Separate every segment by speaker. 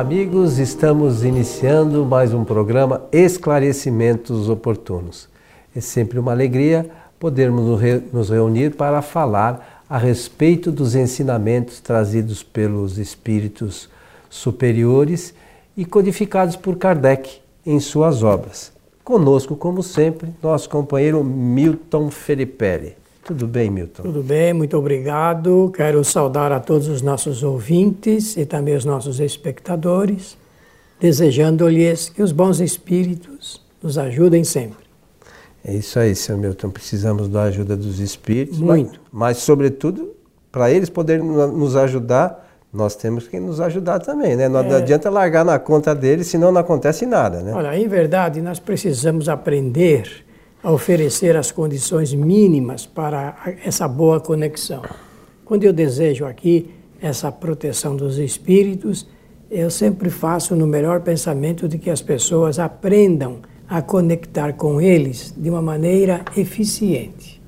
Speaker 1: Amigos. Estamos iniciando mais um programa Esclarecimentos Oportunos. É sempre uma alegria podermos nos reunir para falar a respeito dos ensinamentos trazidos pelos espíritos superiores e codificados por Kardec em suas obras. Conosco, como sempre, nosso companheiro Milton Felipe. Tudo bem, Milton?
Speaker 2: Tudo bem, muito obrigado. Quero saudar a todos os nossos ouvintes e também os nossos espectadores, desejando-lhes que os bons espíritos nos ajudem sempre.
Speaker 1: É isso aí, seu Milton. Precisamos da ajuda dos espíritos.
Speaker 2: Muito.
Speaker 1: Mas, mas sobretudo, para eles poderem nos ajudar, nós temos que nos ajudar também, né? Não é. adianta largar na conta deles, senão não acontece nada, né?
Speaker 2: Olha, em verdade, nós precisamos aprender a oferecer as condições mínimas para essa boa conexão. Quando eu desejo aqui essa proteção dos espíritos, eu sempre faço no melhor pensamento de que as pessoas aprendam a conectar com eles de uma maneira eficiente.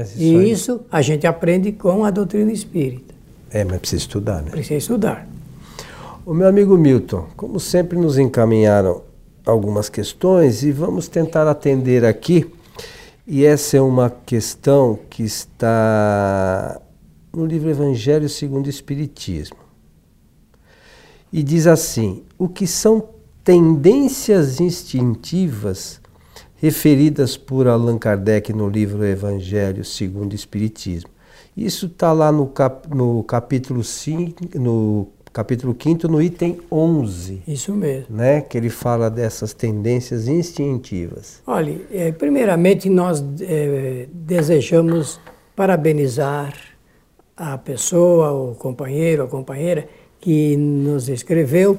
Speaker 2: Isso e aí... isso a gente aprende com a doutrina espírita.
Speaker 1: É, mas precisa estudar, né?
Speaker 2: Precisa estudar.
Speaker 1: O meu amigo Milton, como sempre nos encaminharam algumas questões e vamos tentar atender aqui. E essa é uma questão que está no livro Evangelho segundo o Espiritismo. E diz assim: o que são tendências instintivas referidas por Allan Kardec no livro Evangelho segundo o Espiritismo. Isso está lá no, cap, no capítulo 5, no capítulo 5 no item 11.
Speaker 2: Isso mesmo.
Speaker 1: Né, que ele fala dessas tendências instintivas.
Speaker 2: Olha, é, primeiramente nós é, desejamos parabenizar a pessoa, o companheiro, a companheira que nos escreveu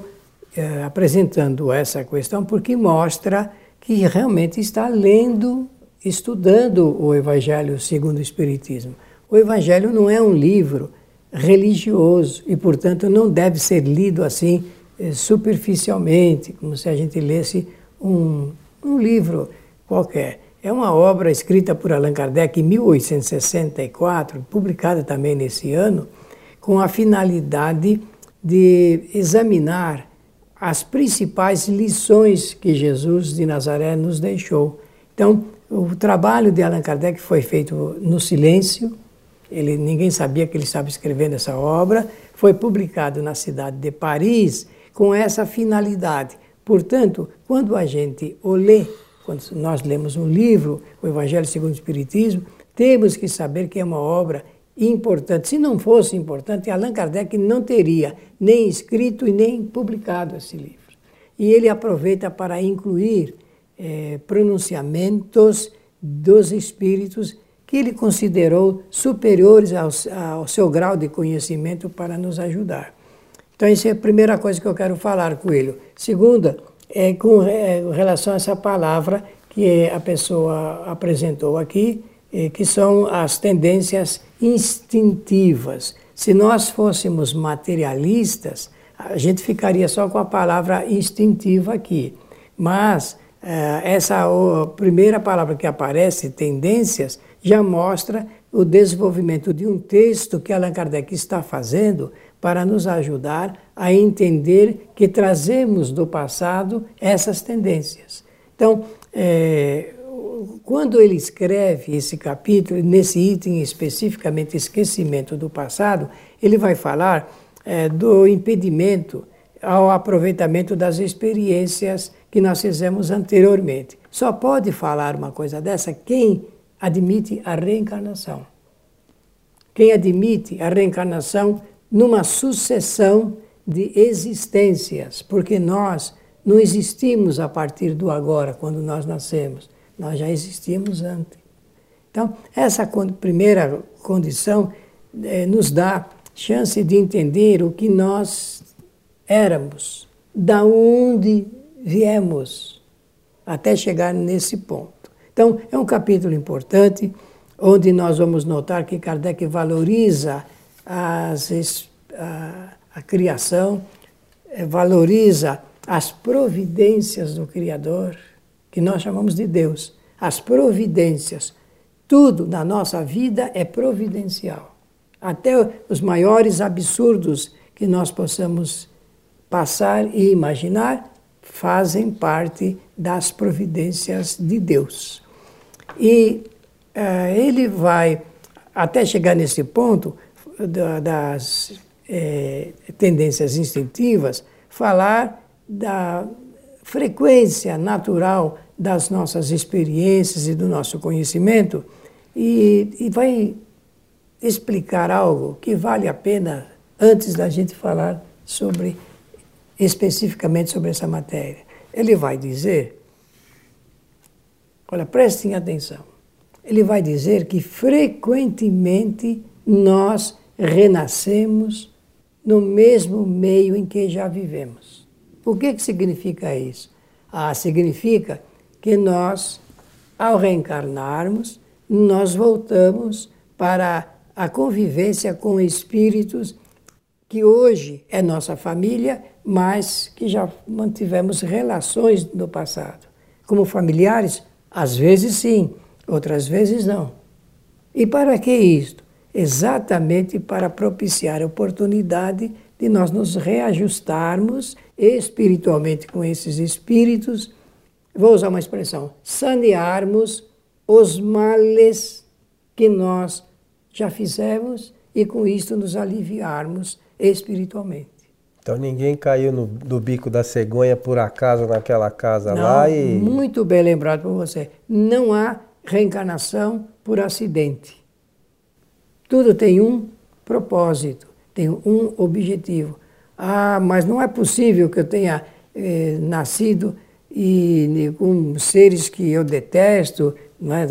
Speaker 2: é, apresentando essa questão, porque mostra que realmente está lendo, estudando o Evangelho segundo o Espiritismo. O Evangelho não é um livro religioso e, portanto, não deve ser lido assim eh, superficialmente, como se a gente lesse um, um livro qualquer. É uma obra escrita por Allan Kardec em 1864, publicada também nesse ano, com a finalidade de examinar as principais lições que Jesus de Nazaré nos deixou. Então, o trabalho de Allan Kardec foi feito no silêncio, ele, ninguém sabia que ele estava escrevendo essa obra. Foi publicado na cidade de Paris com essa finalidade. Portanto, quando a gente o lê, quando nós lemos um livro, o Evangelho segundo o Espiritismo, temos que saber que é uma obra importante. Se não fosse importante, Allan Kardec não teria nem escrito e nem publicado esse livro. E ele aproveita para incluir eh, pronunciamentos dos espíritos que ele considerou superiores ao, ao seu grau de conhecimento para nos ajudar. Então, essa é a primeira coisa que eu quero falar, Coelho. Segunda, é com é, relação a essa palavra que a pessoa apresentou aqui, é, que são as tendências instintivas. Se nós fôssemos materialistas, a gente ficaria só com a palavra instintiva aqui. Mas é, essa primeira palavra que aparece, tendências, já mostra o desenvolvimento de um texto que Allan Kardec está fazendo para nos ajudar a entender que trazemos do passado essas tendências. Então, é, quando ele escreve esse capítulo, nesse item especificamente esquecimento do passado, ele vai falar é, do impedimento ao aproveitamento das experiências que nós fizemos anteriormente. Só pode falar uma coisa dessa quem admite a reencarnação. Quem admite a reencarnação numa sucessão de existências, porque nós não existimos a partir do agora, quando nós nascemos, nós já existimos antes. Então, essa primeira condição eh, nos dá chance de entender o que nós éramos, da onde viemos, até chegar nesse ponto. Então, é um capítulo importante, onde nós vamos notar que Kardec valoriza as, a, a criação, eh, valoriza as providências do Criador, que nós chamamos de Deus. As providências. Tudo na nossa vida é providencial. Até os maiores absurdos que nós possamos passar e imaginar fazem parte das providências de Deus. E uh, ele vai, até chegar nesse ponto da, das eh, tendências instintivas, falar da frequência natural das nossas experiências e do nosso conhecimento e, e vai explicar algo que vale a pena antes da gente falar sobre especificamente sobre essa matéria. Ele vai dizer, olha, prestem atenção. Ele vai dizer que frequentemente nós renascemos no mesmo meio em que já vivemos. O que, que significa isso? Ah, significa que nós, ao reencarnarmos, nós voltamos para a convivência com espíritos que hoje é nossa família, mas que já mantivemos relações no passado. Como familiares, às vezes sim, outras vezes não. E para que isto? Exatamente para propiciar a oportunidade de nós nos reajustarmos espiritualmente com esses espíritos, vou usar uma expressão, sanearmos os males que nós já fizemos e com isto nos aliviarmos espiritualmente.
Speaker 1: Então ninguém caiu no, do bico da cegonha por acaso naquela casa
Speaker 2: Não,
Speaker 1: lá e.
Speaker 2: Muito bem lembrado por você. Não há reencarnação por acidente. Tudo tem um propósito, tem um objetivo. Ah, mas não é possível que eu tenha eh, nascido e com seres que eu detesto, é?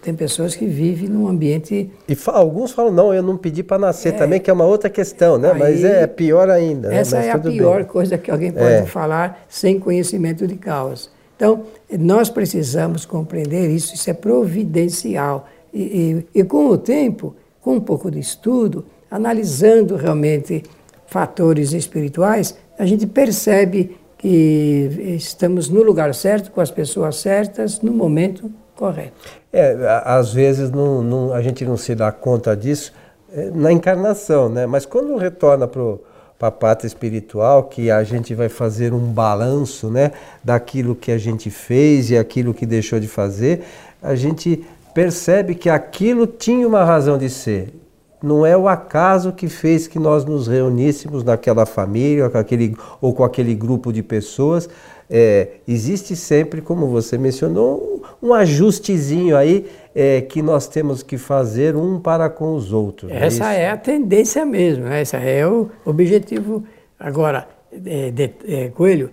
Speaker 2: Tem pessoas que vivem num ambiente.
Speaker 1: E alguns falam, não, eu não pedi para nascer é, também, que é uma outra questão, né? Aí, Mas é pior ainda.
Speaker 2: Né? Essa
Speaker 1: né?
Speaker 2: é a pior bem. coisa que alguém pode é. falar sem conhecimento de causa. Então, nós precisamos compreender isso, isso é providencial. E, e, e com o tempo, com um pouco de estudo, analisando realmente fatores espirituais, a gente percebe que estamos no lugar certo, com as pessoas certas, no momento correto.
Speaker 1: É, às vezes não, não, a gente não se dá conta disso é, na encarnação, né? Mas quando retorna para a pátria espiritual, que a gente vai fazer um balanço, né, daquilo que a gente fez e aquilo que deixou de fazer, a gente percebe que aquilo tinha uma razão de ser. Não é o acaso que fez que nós nos reuníssemos naquela família com aquele, ou com aquele grupo de pessoas é, existe sempre, como você mencionou, um, ajustezinho aí é, que nós temos que fazer um para com os outros.
Speaker 2: É essa é, é a tendência mesmo, né? esse é o objetivo. Agora, é, de, é, Coelho,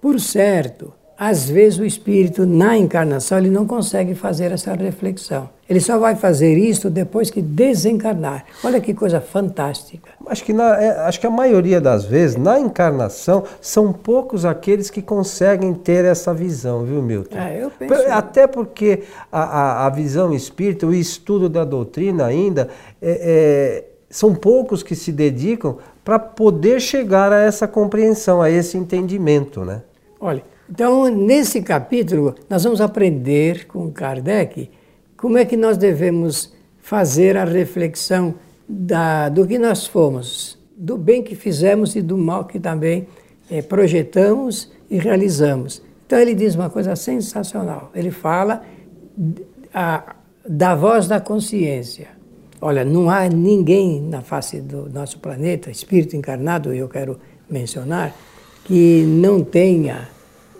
Speaker 2: por certo, às vezes o espírito na encarnação ele não consegue fazer essa reflexão. Ele só vai fazer isso depois que desencarnar. Olha que coisa fantástica.
Speaker 1: Acho que, na, é, acho que a maioria das vezes, na encarnação, são poucos aqueles que conseguem ter essa visão, viu, Milton?
Speaker 2: É, eu penso.
Speaker 1: Até porque a, a, a visão espírita, o estudo da doutrina ainda, é, é, são poucos que se dedicam para poder chegar a essa compreensão, a esse entendimento, né?
Speaker 2: Olha, então, nesse capítulo, nós vamos aprender com Kardec como é que nós devemos fazer a reflexão da, do que nós fomos, do bem que fizemos e do mal que também é, projetamos e realizamos. Então, ele diz uma coisa sensacional. Ele fala a, da voz da consciência. Olha, não há ninguém na face do nosso planeta, espírito encarnado, eu quero mencionar, que não tenha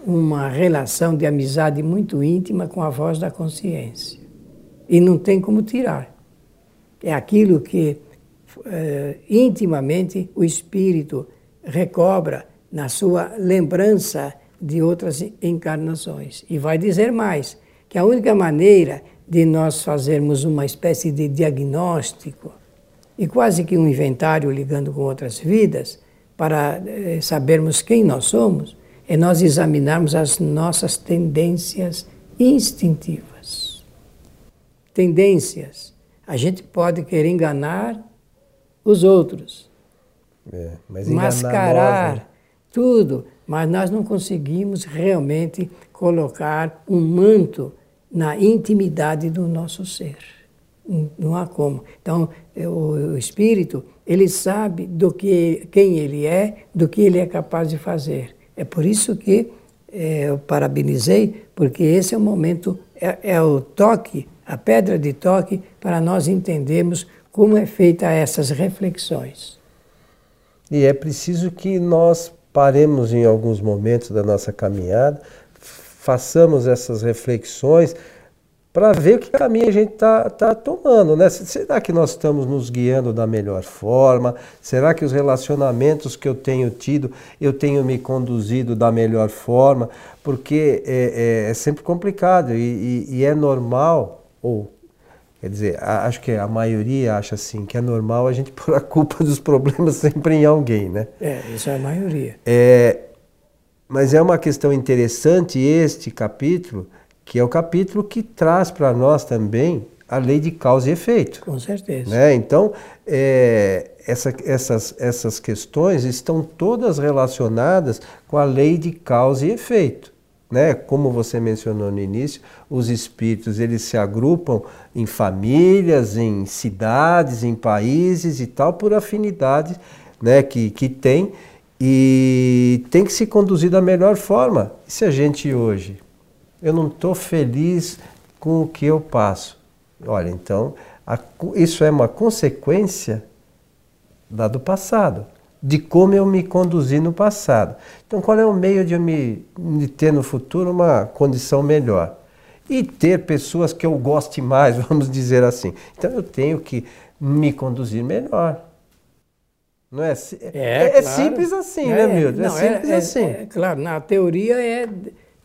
Speaker 2: uma relação de amizade muito íntima com a voz da consciência. E não tem como tirar. É aquilo que é, intimamente o espírito recobra na sua lembrança de outras encarnações. E vai dizer mais: que a única maneira de nós fazermos uma espécie de diagnóstico e quase que um inventário ligando com outras vidas, para é, sabermos quem nós somos, é nós examinarmos as nossas tendências instintivas. Tendências. A gente pode querer enganar os outros,
Speaker 1: é,
Speaker 2: mascarar
Speaker 1: nós, né?
Speaker 2: tudo, mas nós não conseguimos realmente colocar um manto na intimidade do nosso ser. não há como. Então, o, espírito, ele sabe do que quem ele é, do que ele é capaz de fazer. É por isso que é, eu parabenizei, porque esse é o momento, é, é o toque, a pedra de toque para nós entendermos como é feita essas reflexões.
Speaker 1: E é preciso que nós paremos em alguns momentos da nossa caminhada, façamos essas reflexões para ver que caminho a gente está tá tomando, né? Será que nós estamos nos guiando da melhor forma? Será que os relacionamentos que eu tenho tido, eu tenho me conduzido da melhor forma? Porque é, é, é sempre complicado e, e, e, é normal, ou quer dizer, acho que a maioria acha assim, que é normal a gente pôr a culpa dos problemas sempre em alguém, né?
Speaker 2: É, isso é a maioria.
Speaker 1: É, mas é uma questão interessante este capítulo, que é o capítulo que traz para nós também a lei de causa e efeito.
Speaker 2: Com certeza.
Speaker 1: Né? Então, é, essa, essas, essas questões estão todas relacionadas com a lei de causa e efeito. Né? Como você mencionou no início, os espíritos eles se agrupam em famílias, em cidades, em países e tal, por afinidade né, que, que tem e tem que se conduzir da melhor forma. E se a gente hoje eu não estou feliz com o que eu passo. Olha, então, a, isso é uma consequência da do passado, de como eu me conduzi no passado. Então, qual é o meio de eu me de ter no futuro uma condição melhor? E ter pessoas que eu goste mais, vamos dizer assim. Então, eu tenho que me conduzir melhor. Não é? É, é, é claro. simples assim, né, é, né, Milton? É simples é, assim. É,
Speaker 2: claro, na teoria é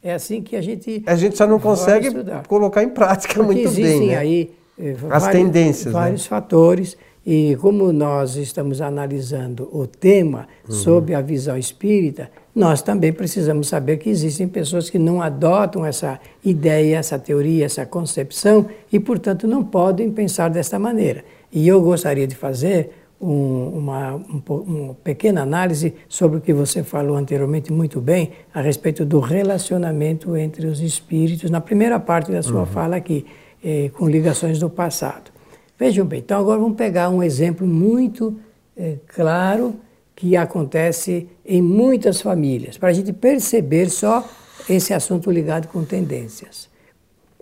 Speaker 2: é assim que a gente.
Speaker 1: A gente só não consegue colocar em prática Porque muito
Speaker 2: existem
Speaker 1: bem. Né?
Speaker 2: aí
Speaker 1: eh, as vários, tendências. Né?
Speaker 2: Vários né? fatores. E como nós estamos analisando o tema uhum. sob a visão espírita, nós também precisamos saber que existem pessoas que não adotam essa ideia, essa teoria, essa concepção e, portanto, não podem pensar desta maneira. E eu gostaria de fazer um, uma, um, uma pequena análise sobre o que você falou anteriormente muito bem a respeito do relacionamento entre os espíritos, na primeira parte da sua uhum. fala aqui, eh, com ligações do passado. Vejam bem, então agora vamos pegar um exemplo muito eh, claro que acontece em muitas famílias, para a gente perceber só esse assunto ligado com tendências.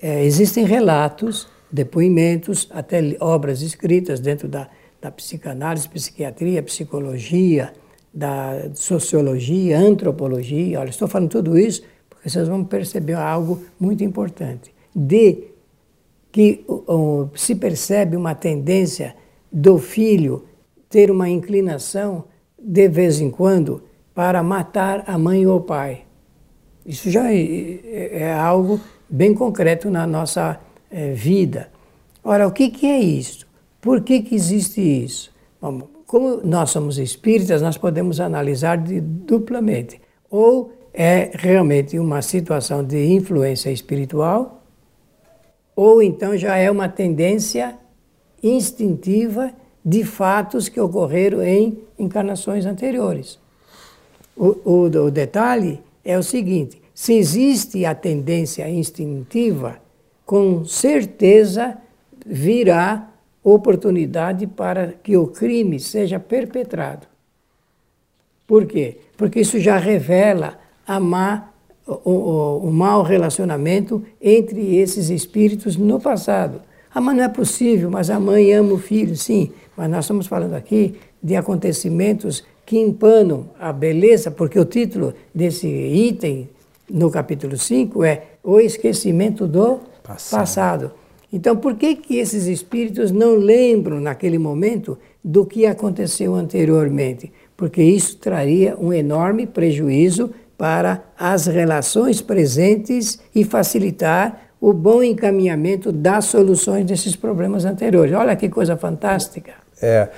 Speaker 2: É, existem relatos, depoimentos, até obras escritas dentro da da psicanálise, psiquiatria, psicologia, da sociologia, antropologia. Olha, estou falando tudo isso porque vocês vão perceber algo muito importante. De que se percebe uma tendência do filho ter uma inclinação, de vez em quando, para matar a mãe ou o pai. Isso já é, é, é algo bem concreto na nossa é, vida. Ora, o que, que é isso? Por que, que existe isso? Bom, como nós somos espíritas, nós podemos analisar de, duplamente. Ou é realmente uma situação de influência espiritual, ou então já é uma tendência instintiva de fatos que ocorreram em encarnações anteriores. O, o, o detalhe é o seguinte: se existe a tendência instintiva, com certeza virá oportunidade para que o crime seja perpetrado. Por quê? Porque isso já revela a má, o, o, o mau relacionamento entre esses espíritos no passado. Ah, mas não é possível, mas a mãe ama o filho, sim. Mas nós estamos falando aqui de acontecimentos que empanam a beleza, porque o título desse item no capítulo 5 é O Esquecimento do Passado. passado. Então, por que, que esses espíritos não lembram naquele momento do que aconteceu anteriormente? Porque isso traria um enorme prejuízo para as relações presentes e facilitar o bom encaminhamento das soluções desses problemas anteriores. Olha que coisa fantástica.
Speaker 1: É,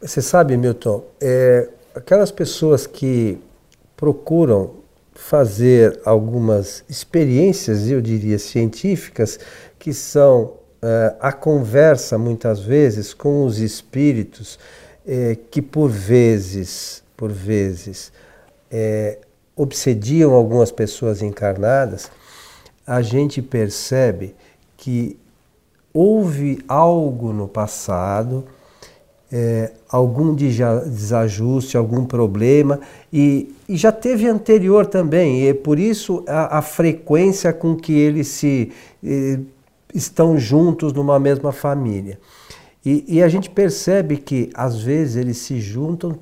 Speaker 1: você sabe, Milton, é, aquelas pessoas que procuram fazer algumas experiências, eu diria, científicas, que são uh, a conversa muitas vezes com os espíritos eh, que por vezes, por vezes, eh, obsediam algumas pessoas encarnadas, a gente percebe que houve algo no passado, é, algum desajuste, algum problema, e, e, já teve anterior também, e é por isso a, a frequência com que eles se eh, estão juntos numa mesma família. E, e a gente percebe que às vezes eles se juntam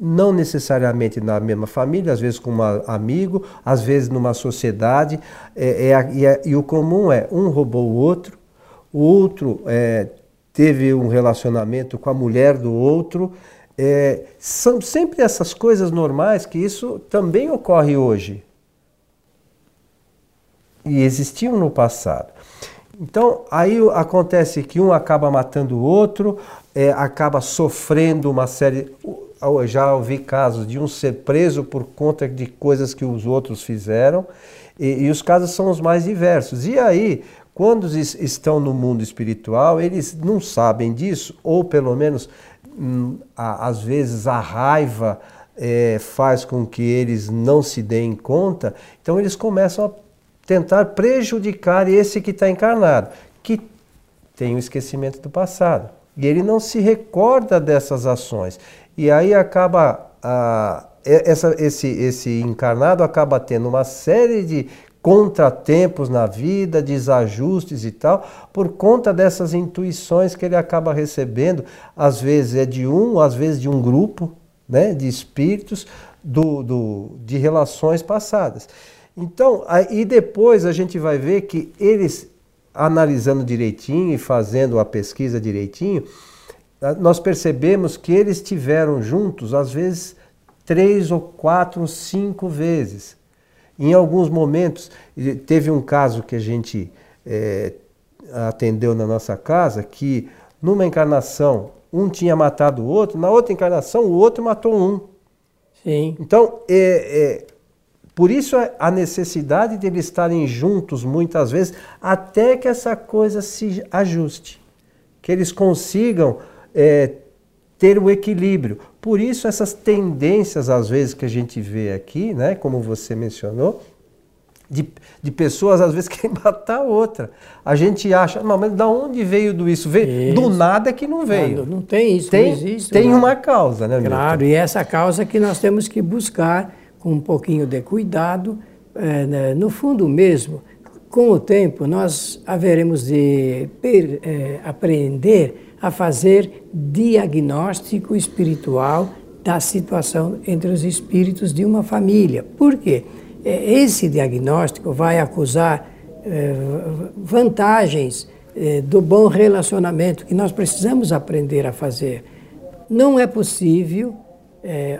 Speaker 1: não necessariamente na mesma família, às vezes com um amigo, às vezes numa sociedade, é, é, e, é, e, o comum é um roubou o outro, o outro é, teve um relacionamento com a mulher do outro. É, são sempre essas coisas normais que isso também ocorre hoje. E existiam no passado. Então, aí acontece que um acaba matando o outro, é, acaba sofrendo uma série já ouvi casos de um ser preso por conta de coisas que os outros fizeram, e, e os casos são os mais diversos. E aí, quando estão no mundo espiritual, eles não sabem disso, ou pelo menos, hum, às vezes, a raiva é, faz com que eles não se deem conta, então eles começam a tentar prejudicar esse que está encarnado, que tem o esquecimento do passado. E ele não se recorda dessas ações. E aí acaba a, essa, esse, esse encarnado acaba tendo uma série de contratempos na vida, desajustes e tal, por conta dessas intuições que ele acaba recebendo, às vezes é de um, às vezes de um grupo né, de espíritos do, do, de relações passadas. Então, aí depois a gente vai ver que eles, analisando direitinho e fazendo a pesquisa direitinho, nós percebemos que eles tiveram juntos, às vezes, três ou quatro, cinco vezes. Em alguns momentos, teve um caso que a gente é, atendeu na nossa casa, que numa encarnação um tinha matado o outro, na outra encarnação o outro matou um.
Speaker 2: Sim.
Speaker 1: Então, é, é, por isso a necessidade de eles estarem juntos muitas vezes, até que essa coisa se ajuste, que eles consigam é, ter o equilíbrio. Por isso essas tendências, às vezes, que a gente vê aqui, né, como você mencionou, de, de pessoas às vezes querem matar outra. A gente acha, não, mas da onde veio do isso? Veio, isso. Do nada que não veio.
Speaker 2: Não, não tem isso,
Speaker 1: tem,
Speaker 2: não existe.
Speaker 1: Tem uma causa, né,
Speaker 2: Claro, Milton? e essa causa que nós temos que buscar com um pouquinho de cuidado, é, né, no fundo mesmo, com o tempo nós haveremos de per, é, aprender a fazer diagnóstico espiritual da situação entre os espíritos de uma família. Por quê? É, esse diagnóstico vai acusar é, vantagens é, do bom relacionamento que nós precisamos aprender a fazer. Não é possível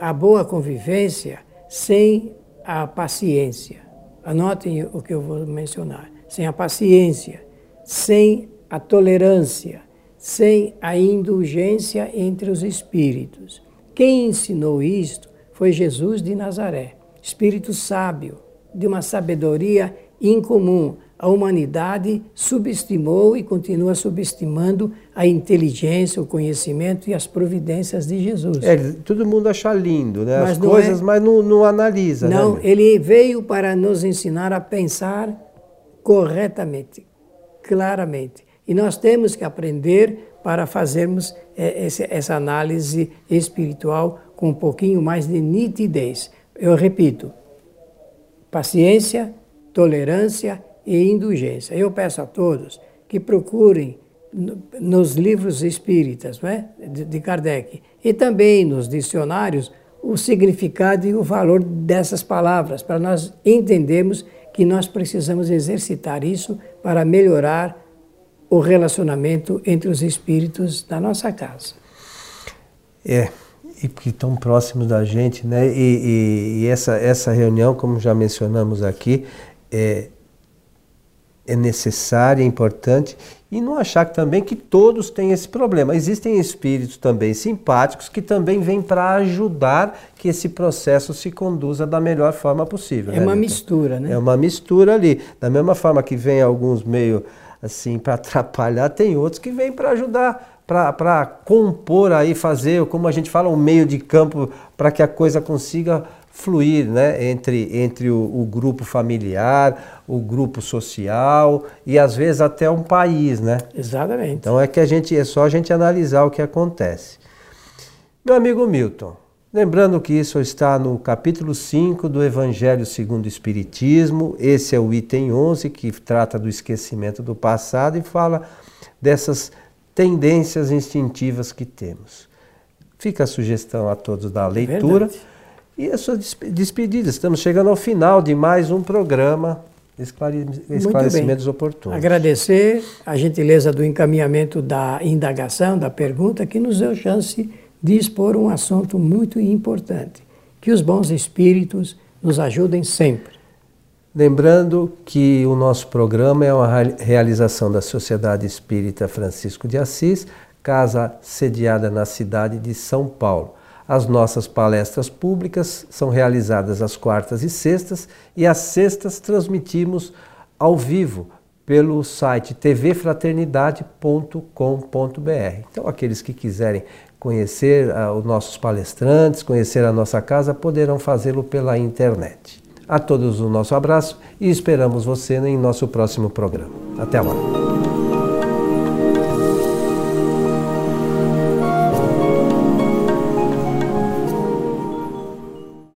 Speaker 2: a boa convivência sem a paciência. Anotem o que eu vou mencionar. Sem a paciência, sem a tolerância, sem a indulgência entre os espíritos. Quem ensinou isto foi Jesus de Nazaré, espírito sábio, de uma sabedoria incomum. A humanidade subestimou e continua subestimando a inteligência, o conhecimento e as providências de Jesus.
Speaker 1: É, todo mundo acha lindo, né? Mas As coisas, é... mas não, não analisa.
Speaker 2: Né, não, né? ele veio para nos ensinar a pensar corretamente, claramente. E nós temos que aprender para fazermos é, essa análise espiritual com um pouquinho mais de nitidez. Eu repito: paciência, tolerância e indulgência. Eu peço a todos que procurem nos livros espíritas não é? de Kardec e também nos dicionários o significado e o valor dessas palavras, para nós entendermos que nós precisamos exercitar isso para melhorar o relacionamento entre os espíritos da nossa casa.
Speaker 1: É, e que estão próximos da gente, né? E, e, e, essa, essa reunião, como já mencionamos aqui, é, é necessária, é importante, e não achar também que todos têm esse problema. Existem espíritos também simpáticos que também vêm para ajudar que esse processo se conduza da melhor forma possível.
Speaker 2: É
Speaker 1: né,
Speaker 2: uma mistura, né?
Speaker 1: É uma mistura ali. Da mesma forma que vem alguns meio assim para atrapalhar, tem outros que vêm para ajudar, para compor aí, fazer, como a gente fala, um meio de campo para que a coisa consiga fluir né, entre, entre o, o, grupo familiar, o grupo social e às vezes até um país, né?
Speaker 2: Exatamente.
Speaker 1: Então é que a gente é só a gente analisar o que acontece. Meu amigo Milton, lembrando que isso está no capítulo 5 do Evangelho segundo o Espiritismo, esse é o item 11 que trata do esquecimento do passado e fala dessas tendências instintivas que temos. Fica a sugestão a todos da leitura. Verdade. E a sua despedida. Estamos chegando ao final de mais um programa Esclarecimentos Oportunos.
Speaker 2: Agradecer a gentileza do encaminhamento da indagação, da pergunta, que nos deu chance de expor um assunto muito importante. Que os bons espíritos nos ajudem sempre.
Speaker 1: Lembrando que o nosso programa é uma realização da Sociedade Espírita Francisco de Assis, casa sediada na cidade de São Paulo. As nossas palestras públicas são realizadas às quartas e sextas e às sextas transmitimos ao vivo pelo site tvfraternidade.com.br. Então, aqueles que quiserem conhecer uh, os nossos palestrantes, conhecer a nossa casa, poderão fazê-lo pela internet. A todos o nosso abraço e esperamos você em nosso próximo programa. Até lá.